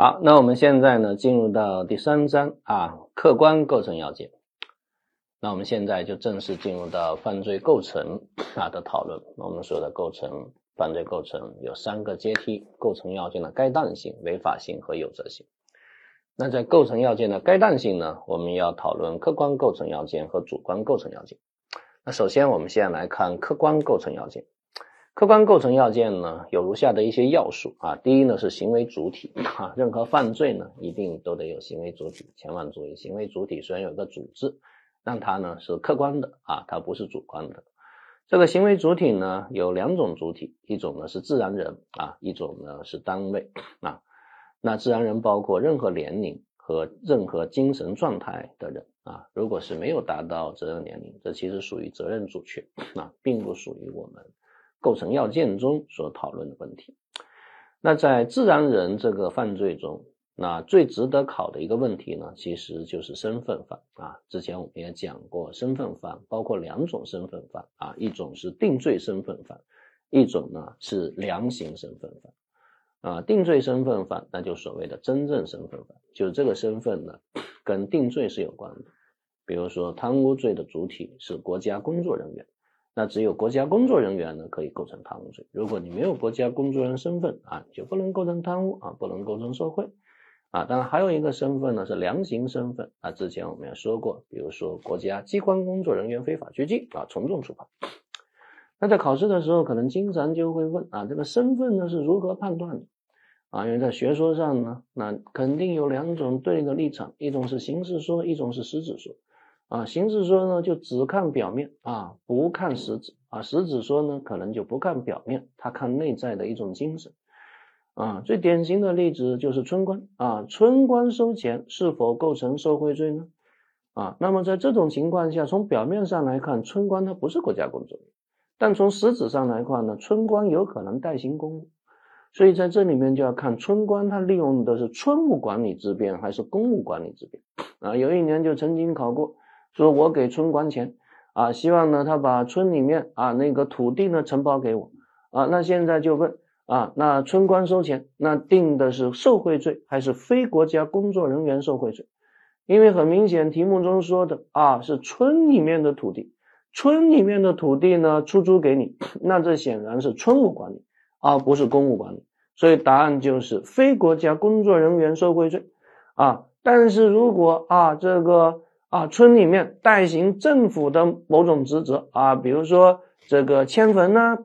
好，那我们现在呢，进入到第三章啊，客观构成要件。那我们现在就正式进入到犯罪构成啊的讨论。我们说的构成犯罪构成有三个阶梯：构成要件的该当性、违法性和有责性。那在构成要件的该当性呢，我们要讨论客观构成要件和主观构成要件。那首先，我们先来看客观构成要件。客观构成要件呢，有如下的一些要素啊。第一呢是行为主体啊，任何犯罪呢一定都得有行为主体，千万注意，行为主体虽然有个主字，但它呢是客观的啊，它不是主观的。这个行为主体呢有两种主体，一种呢是自然人啊，一种呢是单位啊。那自然人包括任何年龄和任何精神状态的人啊。如果是没有达到责任年龄，这其实属于责任阻却啊，并不属于我们。构成要件中所讨论的问题，那在自然人这个犯罪中，那最值得考的一个问题呢，其实就是身份犯啊。之前我们也讲过，身份犯包括两种身份犯啊，一种是定罪身份犯，一种呢是量刑身份犯啊。定罪身份犯，那就所谓的真正身份犯，就是这个身份呢跟定罪是有关的。比如说贪污罪的主体是国家工作人员。那只有国家工作人员呢可以构成贪污罪。如果你没有国家工作人员身份啊，就不能构成贪污啊，不能构成受贿啊。当然还有一个身份呢是量刑身份啊。之前我们也说过，比如说国家机关工作人员非法拘禁啊，从重处罚。那在考试的时候，可能经常就会问啊，这个身份呢是如何判断的啊？因为在学说上呢，那肯定有两种对应的立场，一种是形式说，一种是实质说。啊，形式说呢，就只看表面啊，不看实质啊；实质说呢，可能就不看表面，他看内在的一种精神啊。最典型的例子就是村官啊，村官收钱是否构成受贿罪呢？啊，那么在这种情况下，从表面上来看，村官他不是国家工作人员，但从实质上来看呢，村官有可能代行公务，所以在这里面就要看村官他利用的是村务管理之便还是公务管理之便啊。有一年就曾经考过。说我给村官钱啊，希望呢他把村里面啊那个土地呢承包给我啊。那现在就问啊，那村官收钱，那定的是受贿罪还是非国家工作人员受贿罪？因为很明显题目中说的啊是村里面的土地，村里面的土地呢出租给你，那这显然是村务管理而不是公务管理，所以答案就是非国家工作人员受贿罪啊。但是如果啊这个。啊，村里面代行政府的某种职责啊，比如说这个迁坟呐，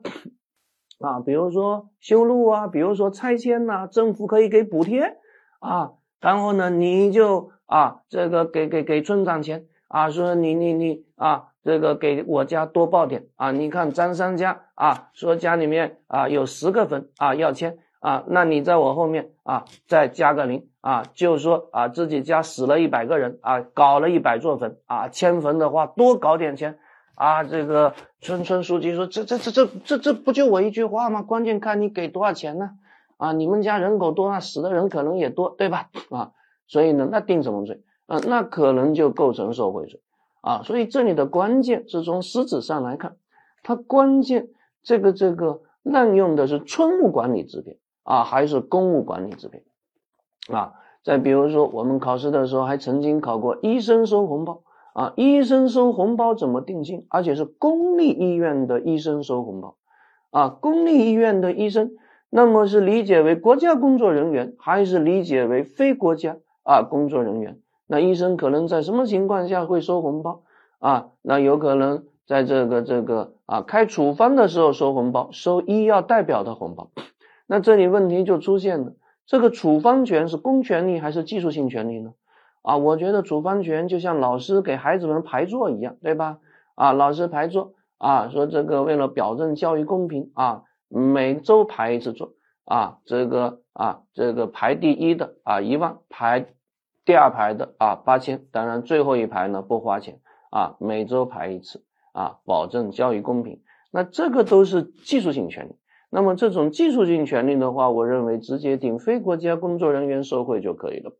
啊，比如说修路啊，比如说拆迁呐，政府可以给补贴啊，然后呢，你就啊，这个给给给村长钱啊，说你你你啊，这个给我家多报点啊，你看张三家啊，说家里面啊有十个坟啊要迁。啊，那你在我后面啊，再加个零啊，就是说啊，自己家死了一百个人啊，搞了一百座坟啊，迁坟的话多搞点钱啊。这个村村书记说，这这这这这这不就我一句话吗？关键看你给多少钱呢？啊，你们家人口多，那死的人可能也多，对吧？啊，所以呢，那定什么罪啊？那可能就构成受贿罪啊。所以这里的关键是从实质上来看，它关键这个这个滥用的是村务管理之便。啊，还是公务管理之便啊！再比如说，我们考试的时候还曾经考过医生收红包啊，医生收红包怎么定性？而且是公立医院的医生收红包啊，公立医院的医生，那么是理解为国家工作人员，还是理解为非国家啊工作人员？那医生可能在什么情况下会收红包啊？那有可能在这个这个啊开处方的时候收红包，收医药代表的红包。那这里问题就出现了，这个处方权是公权力还是技术性权利呢？啊，我觉得处方权就像老师给孩子们排座一样，对吧？啊，老师排座啊，说这个为了保证教育公平啊，每周排一次座啊，这个啊，这个排第一的啊一万，排第二排的啊八千，当然最后一排呢不花钱啊，每周排一次啊，保证教育公平。那这个都是技术性权利。那么这种技术性权利的话，我认为直接定非国家工作人员受贿就可以了。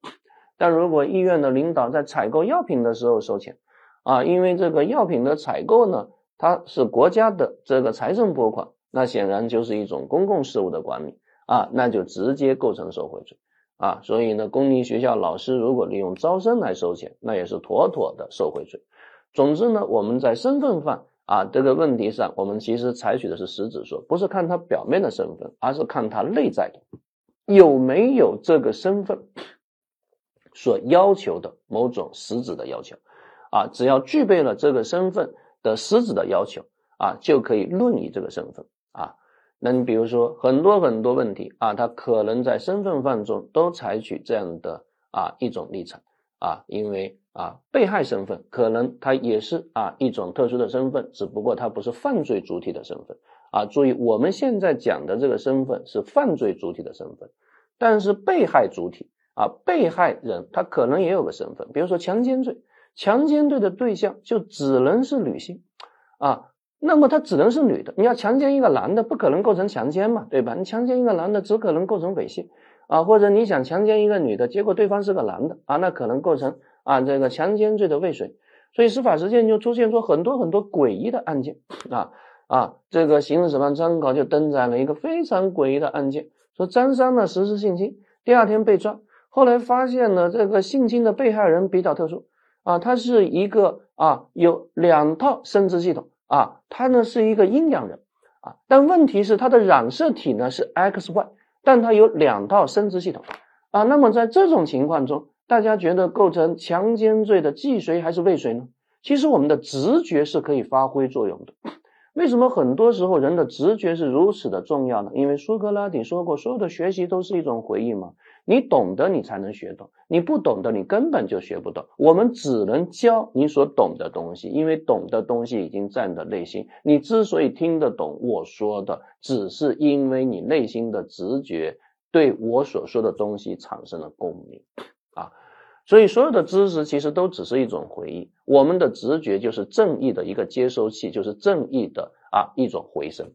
但如果医院的领导在采购药品的时候收钱，啊，因为这个药品的采购呢，它是国家的这个财政拨款，那显然就是一种公共事务的管理啊，那就直接构成受贿罪啊，所以呢，公立学校老师如果利用招生来收钱，那也是妥妥的受贿罪。总之呢，我们在身份犯啊这个问题上，我们其实采取的是实质说，不是看他表面的身份，而是看他内在的有没有这个身份所要求的某种实质的要求啊，只要具备了这个身份的实质的要求啊，就可以论以这个身份啊。那你比如说很多很多问题啊，他可能在身份犯中都采取这样的啊一种立场啊，因为啊被害身份可能他也是啊一种特殊的身份，只不过他不是犯罪主体的身份啊。注意，我们现在讲的这个身份是犯罪主体的身份，但是被害主体啊被害人他可能也有个身份，比如说强奸罪，强奸罪的对象就只能是女性啊。那么他只能是女的，你要强奸一个男的，不可能构成强奸嘛，对吧？你强奸一个男的，只可能构成猥亵啊，或者你想强奸一个女的，结果对方是个男的啊，那可能构成啊这个强奸罪的未遂。所以司法实践就出现出很多很多诡异的案件啊啊，这个刑事审判参考就登载了一个非常诡异的案件，说张三呢实施性侵，第二天被抓，后来发现呢这个性侵的被害人比较特殊啊，他是一个啊有两套生殖系统。啊，他呢是一个阴阳人啊，但问题是他的染色体呢是 XY，但它有两套生殖系统啊。那么在这种情况中，大家觉得构成强奸罪的既遂还是未遂呢？其实我们的直觉是可以发挥作用的。为什么很多时候人的直觉是如此的重要呢？因为苏格拉底说过，所有的学习都是一种回忆嘛。你懂得，你才能学懂；你不懂的，你根本就学不懂。我们只能教你所懂的东西，因为懂的东西已经在你的内心。你之所以听得懂我说的，只是因为你内心的直觉对我所说的东西产生了共鸣啊。所以，所有的知识其实都只是一种回忆。我们的直觉就是正义的一个接收器，就是正义的啊一种回声。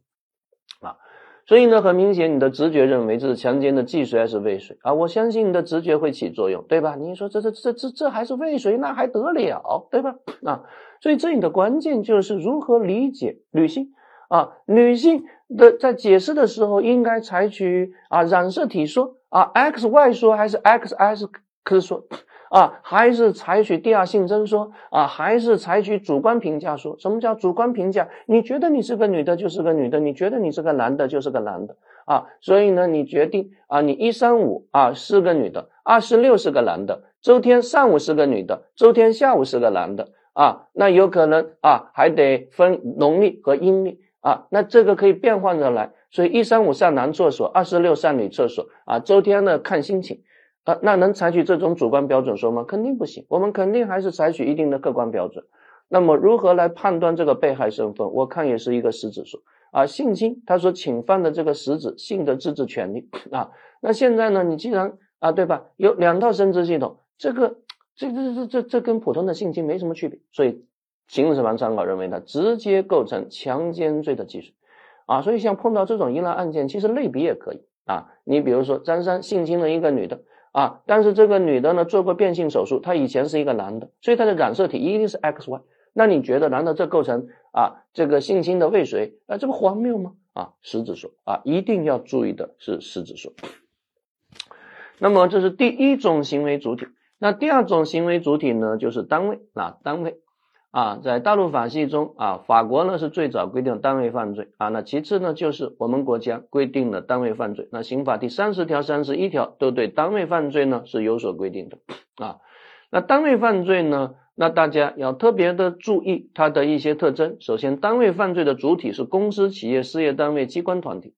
所以呢，很明显，你的直觉认为这是强奸的既遂还是未遂啊？我相信你的直觉会起作用，对吧？你说这这这这这还是未遂，那还得了，对吧？啊，所以这里的关键就是如何理解女性啊？女性的在解释的时候应该采取啊染色体说啊 X Y 说还是 X S X 说？啊，还是采取第二性征说啊，还是采取主观评价说？什么叫主观评价？你觉得你是个女的，就是个女的；你觉得你是个男的，就是个男的啊。所以呢，你决定啊，你一三五啊是个女的，二四六是个男的，周天上午是个女的，周天下午是个男的啊。那有可能啊，还得分农历和阴历啊。那这个可以变换着来，所以一三五上男厕所，二四六上女厕所啊。周天呢看心情。啊，那能采取这种主观标准说吗？肯定不行，我们肯定还是采取一定的客观标准。那么如何来判断这个被害身份？我看也是一个实质说啊，性侵他说侵犯的这个实质性的自治权利啊。那现在呢，你既然啊，对吧？有两套生殖系统，这个这这这这这跟普通的性侵没什么区别，所以刑事审判参考认为呢，直接构成强奸罪的既遂啊。所以像碰到这种疑难案件，其实类比也可以啊。你比如说张三性侵了一个女的。啊，但是这个女的呢做过变性手术，她以前是一个男的，所以她的染色体一定是 XY。那你觉得难道这构成啊这个性侵的未遂？啊，这不荒谬吗？啊，实质说啊，一定要注意的是实质说。那么这是第一种行为主体，那第二种行为主体呢就是单位啊单位。啊，在大陆法系中啊，法国呢是最早规定单位犯罪啊，那其次呢就是我们国家规定的单位犯罪。那刑法第三十条、三十一条都对单位犯罪呢是有所规定的啊。那单位犯罪呢，那大家要特别的注意它的一些特征。首先，单位犯罪的主体是公司、企业、事业单位、机关、团体。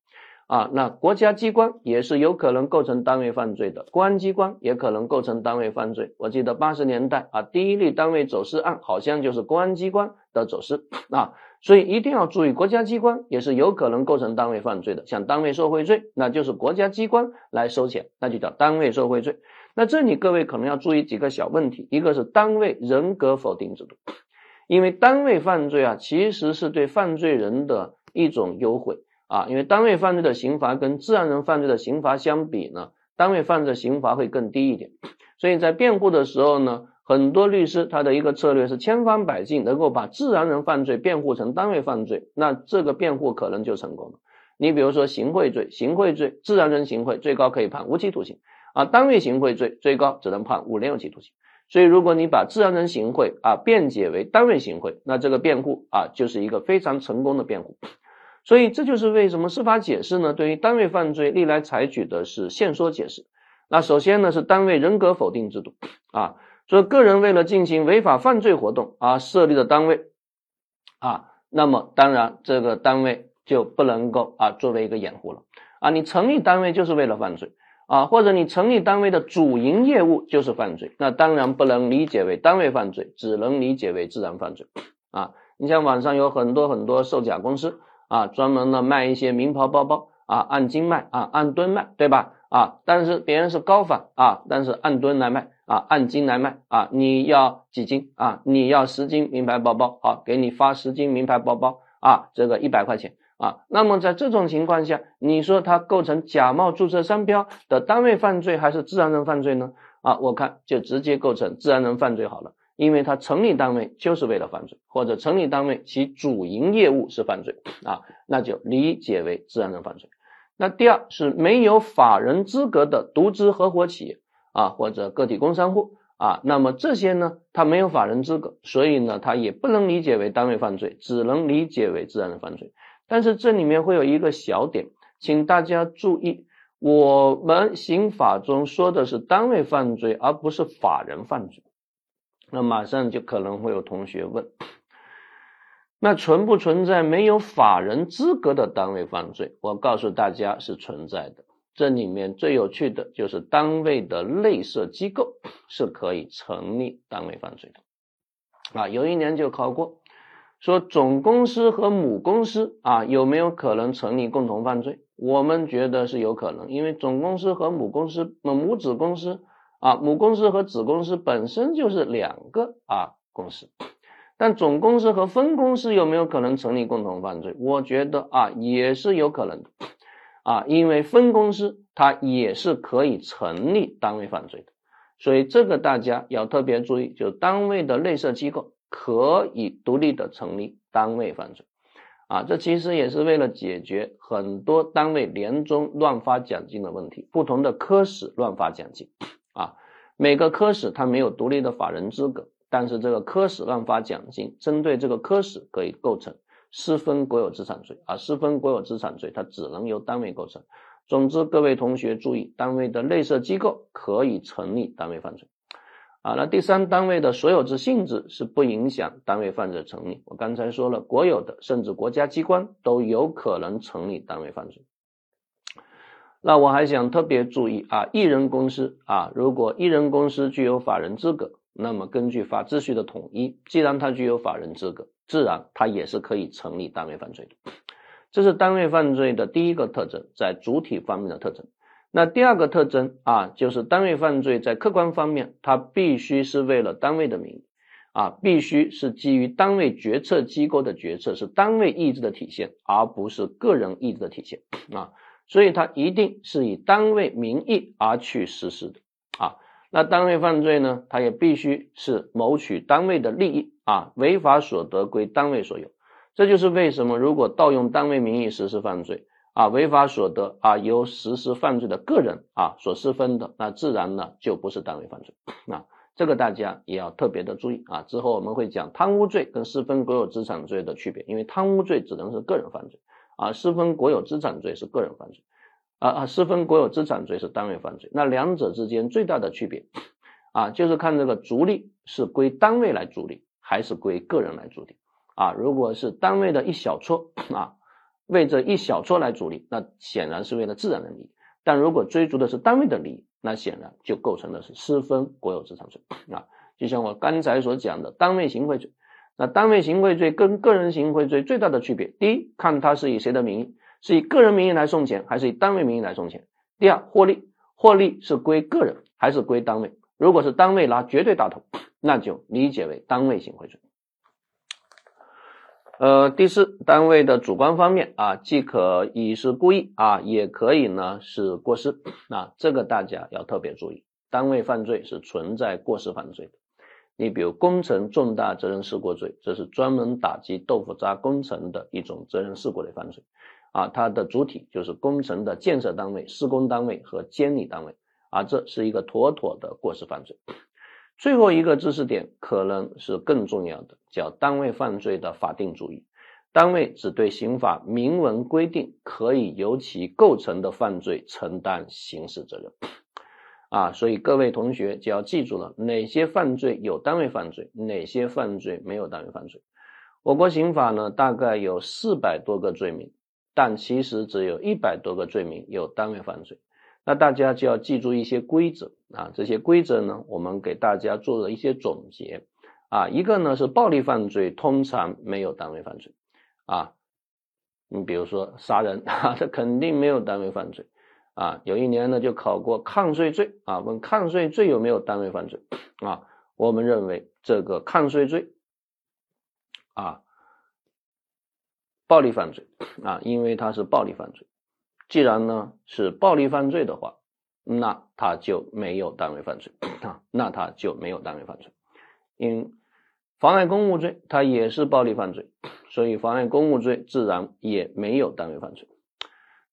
啊，那国家机关也是有可能构成单位犯罪的，公安机关也可能构成单位犯罪。我记得八十年代啊，第一例单位走私案好像就是公安机关的走私啊，所以一定要注意，国家机关也是有可能构成单位犯罪的。像单位受贿罪，那就是国家机关来收钱，那就叫单位受贿罪。那这里各位可能要注意几个小问题，一个是单位人格否定制度，因为单位犯罪啊，其实是对犯罪人的一种优惠。啊，因为单位犯罪的刑罚跟自然人犯罪的刑罚相比呢，单位犯罪刑罚会更低一点，所以在辩护的时候呢，很多律师他的一个策略是千方百计能够把自然人犯罪辩护成单位犯罪，那这个辩护可能就成功了。你比如说行贿罪，行贿罪自然人行贿最高可以判无期徒刑啊，单位行贿罪最高只能判五年有期徒刑。所以，如果你把自然人行贿啊辩解为单位行贿，那这个辩护啊就是一个非常成功的辩护。所以，这就是为什么司法解释呢？对于单位犯罪，历来采取的是限缩解释。那首先呢是单位人格否定制度啊，说个人为了进行违法犯罪活动而设立的单位啊，那么当然这个单位就不能够啊作为一个掩护了啊，你成立单位就是为了犯罪。啊，或者你成立单位的主营业务就是犯罪，那当然不能理解为单位犯罪，只能理解为自然犯罪。啊，你像网上有很多很多售假公司啊，专门的卖一些名牌包包啊，按斤卖啊，按吨卖，对吧？啊，但是别人是高仿啊，但是按吨来卖啊，按斤来卖啊，你要几斤啊？你要十斤名牌包包，好，给你发十斤名牌包包啊，这个一百块钱。啊，那么在这种情况下，你说它构成假冒注册商标的单位犯罪还是自然人犯罪呢？啊，我看就直接构成自然人犯罪好了，因为他成立单位就是为了犯罪，或者成立单位其主营业务是犯罪啊，那就理解为自然人犯罪。那第二是没有法人资格的独资合伙企业啊，或者个体工商户啊，那么这些呢，他没有法人资格，所以呢，他也不能理解为单位犯罪，只能理解为自然人犯罪。但是这里面会有一个小点，请大家注意，我们刑法中说的是单位犯罪，而不是法人犯罪。那马上就可能会有同学问，那存不存在没有法人资格的单位犯罪？我告诉大家是存在的。这里面最有趣的就是单位的内设机构 是可以成立单位犯罪的。啊，有一年就考过。说总公司和母公司啊有没有可能成立共同犯罪？我们觉得是有可能，因为总公司和母公司、母子公司啊，母公司和子公司本身就是两个啊公司，但总公司和分公司有没有可能成立共同犯罪？我觉得啊也是有可能的啊，因为分公司它也是可以成立单位犯罪的，所以这个大家要特别注意，就单位的内设机构。可以独立的成立单位犯罪，啊，这其实也是为了解决很多单位年终乱发奖金的问题。不同的科室乱发奖金，啊，每个科室它没有独立的法人资格，但是这个科室乱发奖金，针对这个科室可以构成私分国有资产罪，啊，私分国有资产罪它只能由单位构成。总之，各位同学注意，单位的内设机构可以成立单位犯罪。啊，那第三单位的所有制性质是不影响单位犯罪成立。我刚才说了，国有的甚至国家机关都有可能成立单位犯罪。那我还想特别注意啊，一人公司啊，如果一人公司具有法人资格，那么根据法秩序的统一，既然它具有法人资格，自然它也是可以成立单位犯罪的。这是单位犯罪的第一个特征，在主体方面的特征。那第二个特征啊，就是单位犯罪在客观方面，它必须是为了单位的名义，啊，必须是基于单位决策机构的决策，是单位意志的体现，而不是个人意志的体现啊，所以它一定是以单位名义而去实施的啊。那单位犯罪呢，它也必须是谋取单位的利益啊，违法所得归单位所有，这就是为什么如果盗用单位名义实施犯罪。啊，违法所得啊，由实施犯罪的个人啊所私分的，那自然呢就不是单位犯罪啊。这个大家也要特别的注意啊。之后我们会讲贪污罪跟私分国有资产罪的区别，因为贪污罪只能是个人犯罪啊，私分国有资产罪是个人犯罪啊啊，私分国有资产罪是单位犯罪。那两者之间最大的区别啊，就是看这个逐利是归单位来逐利，还是归个人来逐利啊。如果是单位的一小撮啊。为这一小撮来逐利，那显然是为了自然的利益；但如果追逐的是单位的利益，那显然就构成的是私分国有资产罪啊。就像我刚才所讲的单位行贿罪，那单位行贿罪跟个人行贿罪最大的区别，第一，看他是以谁的名义，是以个人名义来送钱，还是以单位名义来送钱；第二，获利，获利是归个人还是归单位？如果是单位拿绝对大头，那就理解为单位行贿罪。呃，第四，单位的主观方面啊，既可以是故意啊，也可以呢是过失啊，这个大家要特别注意。单位犯罪是存在过失犯罪的。你比如工程重大责任事故罪，这是专门打击豆腐渣工程的一种责任事故类犯罪啊，它的主体就是工程的建设单位、施工单位和监理单位啊，这是一个妥妥的过失犯罪。最后一个知识点可能是更重要的，叫单位犯罪的法定主义。单位只对刑法明文规定可以由其构成的犯罪承担刑事责任。啊，所以各位同学就要记住了，哪些犯罪有单位犯罪，哪些犯罪没有单位犯罪。我国刑法呢，大概有四百多个罪名，但其实只有一百多个罪名有单位犯罪。那大家就要记住一些规则啊，这些规则呢，我们给大家做了一些总结啊。一个呢是暴力犯罪通常没有单位犯罪啊，你比如说杀人啊，这肯定没有单位犯罪。啊，有一年呢就考过抗税罪啊，问抗税罪有没有单位犯罪啊？我们认为这个抗税罪啊，暴力犯罪啊，因为它是暴力犯罪。既然呢是暴力犯罪的话，那它就没有单位犯罪啊，那它就没有单位犯罪。因妨碍公务罪它也是暴力犯罪，所以妨碍公务罪自然也没有单位犯罪。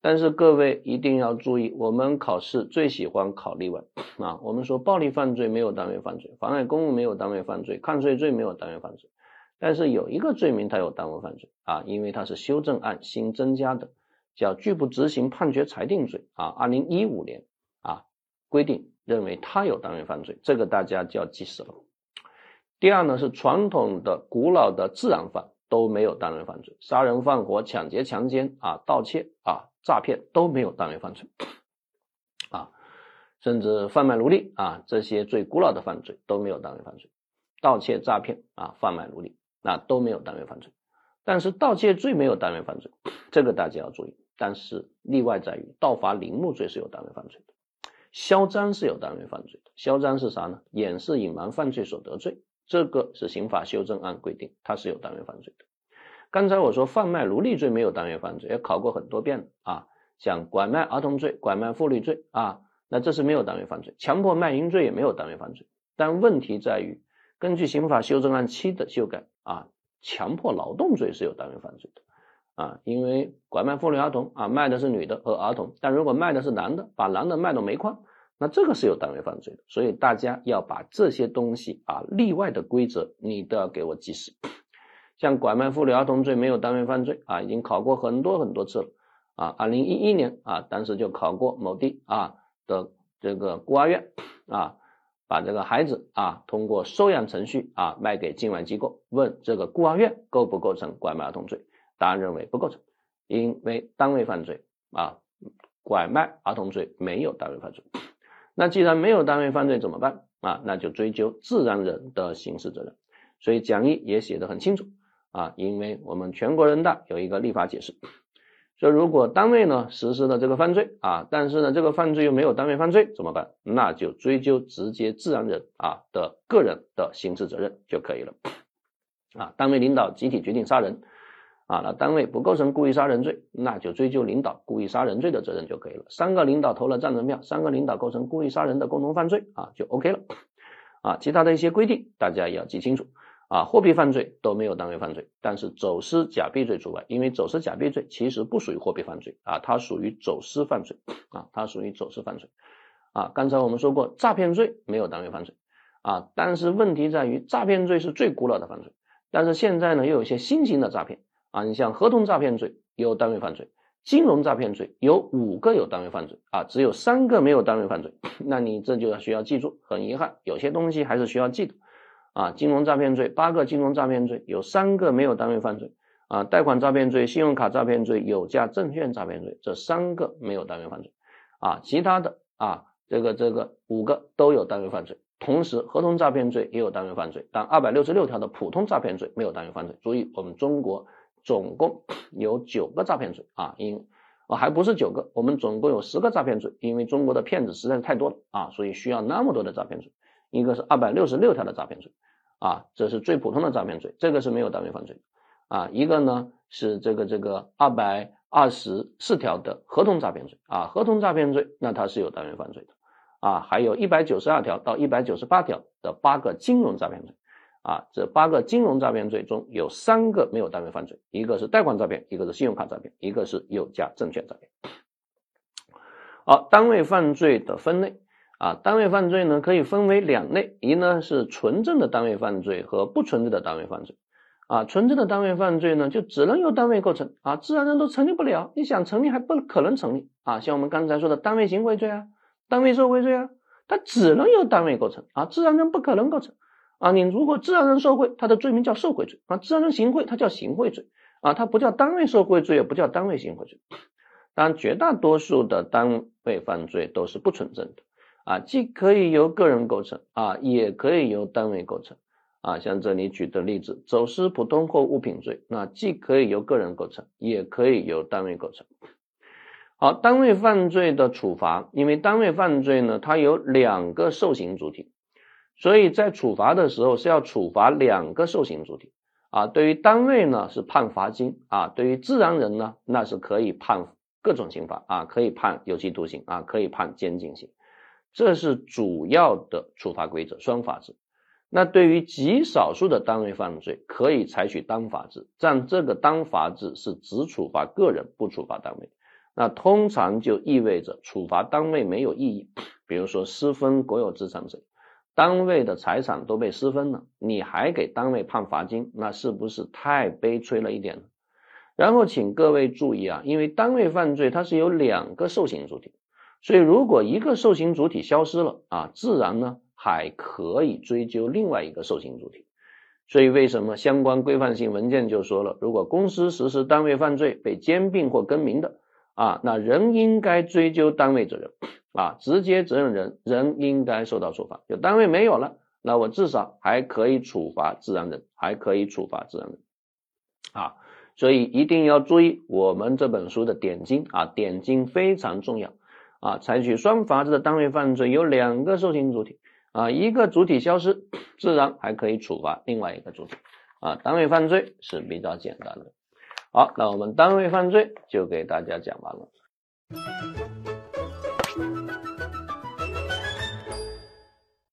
但是各位一定要注意，我们考试最喜欢考例外啊。我们说暴力犯罪没有单位犯罪，妨碍公务没有单位犯罪，抗税罪没有单位犯罪。但是有一个罪名它有单位犯罪啊，因为它是修正案新增加的，叫拒不执行判决裁定罪啊。二零一五年啊规定认为它有单位犯罪，这个大家就要记死了。第二呢是传统的古老的自然犯都没有单位犯罪，杀人放火、抢劫、强奸啊、盗窃啊。诈骗都没有单位犯罪，啊，甚至贩卖奴隶啊这些最古老的犯罪都没有单位犯罪，盗窃、诈骗啊、贩卖奴隶那都没有单位犯罪，但是盗窃罪没有单位犯罪，这个大家要注意。但是例外在于盗伐陵墓罪是有单位犯罪的，销赃是有单位犯罪的。销赃是啥呢？掩饰、隐瞒犯罪所得罪，这个是刑法修正案规定，它是有单位犯罪的。刚才我说贩卖奴隶罪没有单位犯罪，也考过很多遍了啊。像拐卖儿童罪、拐卖妇女罪啊，那这是没有单位犯罪。强迫卖淫罪也没有单位犯罪。但问题在于，根据刑法修正案七的修改啊，强迫劳动罪是有单位犯罪的啊。因为拐卖妇女儿童啊，卖的是女的和儿童，但如果卖的是男的，把男的卖到煤矿，那这个是有单位犯罪的。所以大家要把这些东西啊，例外的规则你都要给我记死。像拐卖妇女儿童罪没有单位犯罪啊，已经考过很多很多次了啊。二零一一年啊，当时就考过某地啊的这个孤儿院啊，把这个孩子啊通过收养程序啊卖给境外机构，问这个孤儿院构不构成拐卖儿童罪？答案认为不构成，因为单位犯罪啊，拐卖儿童罪没有单位犯罪。那既然没有单位犯罪怎么办啊？那就追究自然人的刑事责任。所以讲义也写的很清楚。啊，因为我们全国人大有一个立法解释，说如果单位呢实施了这个犯罪啊，但是呢这个犯罪又没有单位犯罪怎么办？那就追究直接自然人啊的个人的刑事责任就可以了。啊，单位领导集体决定杀人啊，那单位不构成故意杀人罪，那就追究领导故意杀人罪的责任就可以了。三个领导投了赞成票，三个领导构成故意杀人的共同犯罪啊，就 OK 了。啊，其他的一些规定大家也要记清楚。啊，货币犯罪都没有单位犯罪，但是走私假币罪除外，因为走私假币罪其实不属于货币犯罪啊，它属于走私犯罪啊，它属于走私犯罪啊。刚才我们说过，诈骗罪没有单位犯罪啊，但是问题在于诈骗罪是最古老的犯罪，但是现在呢又有一些新型的诈骗啊，你像合同诈骗罪有单位犯罪，金融诈骗罪有五个有单位犯罪啊，只有三个没有单位犯罪，那你这就要需要记住，很遗憾，有些东西还是需要记的。啊，金融诈骗罪八个金融诈骗罪有三个没有单位犯罪啊，贷款诈骗罪、信用卡诈骗罪、有价证券诈骗罪这三个没有单位犯罪啊，其他的啊这个这个五个都有单位犯罪，同时合同诈骗罪也有单位犯罪，但二百六十六条的普通诈骗罪没有单位犯罪。注意，我们中国总共 有九个诈骗罪啊，因啊还不是九个，我们总共有十个诈骗罪，因为中国的骗子实在是太多了啊，所以需要那么多的诈骗罪。一个是二百六十六条的诈骗罪。啊，这是最普通的诈骗罪，这个是没有单位犯罪啊。一个呢是这个这个二百二十四条的合同诈骗罪啊，合同诈骗罪那它是有单位犯罪的啊。还有一百九十二条到一百九十八条的八个金融诈骗罪啊，这八个金融诈骗罪中有三个没有单位犯罪，一个是贷款诈骗，一个是信用卡诈骗，一个是有价证券诈骗。好，单位犯罪的分类啊，单位犯罪呢可以分为两类，一呢是纯正的单位犯罪和不纯正的单位犯罪。啊，纯正的单位犯罪呢，就只能由单位构成啊，自然人都成立不了。你想成立还不可能成立啊，像我们刚才说的单位行贿罪啊，单位受贿罪啊，它只能由单位构成啊，自然人不可能构成啊。你如果自然人受贿，它的罪名叫受贿罪啊，自然人行贿，它叫行贿罪啊，它不叫单位受贿罪，也不叫单位行贿罪。当然，绝大多数的单位犯罪都是不纯正的啊，既可以由个人构成啊，也可以由单位构成。啊，像这里举的例子，走私普通货物品罪，那既可以由个人构成，也可以由单位构成。好，单位犯罪的处罚，因为单位犯罪呢，它有两个受刑主体，所以在处罚的时候是要处罚两个受刑主体。啊，对于单位呢是判罚金，啊，对于自然人呢那是可以判各种刑罚，啊，可以判有期徒刑，啊，可以判监禁刑，这是主要的处罚规则，双法制。那对于极少数的单位犯罪，可以采取单罚制，但这个单罚制是只处罚个人，不处罚单位。那通常就意味着处罚单位没有意义。比如说私分国有资产罪，单位的财产都被私分了，你还给单位判罚金，那是不是太悲催了一点呢？然后请各位注意啊，因为单位犯罪它是有两个受刑主体，所以如果一个受刑主体消失了啊，自然呢。还可以追究另外一个受刑主体，所以为什么相关规范性文件就说了，如果公司实施单位犯罪被兼并或更名的啊，那仍应该追究单位责任啊，直接责任人仍应该受到处罚。就单位没有了，那我至少还可以处罚自然人，还可以处罚自然人啊，所以一定要注意我们这本书的点睛啊，点睛非常重要啊，采取双罚制的单位犯罪有两个受刑主体。啊，一个主体消失，自然还可以处罚另外一个主体。啊，单位犯罪是比较简单的。好，那我们单位犯罪就给大家讲完了。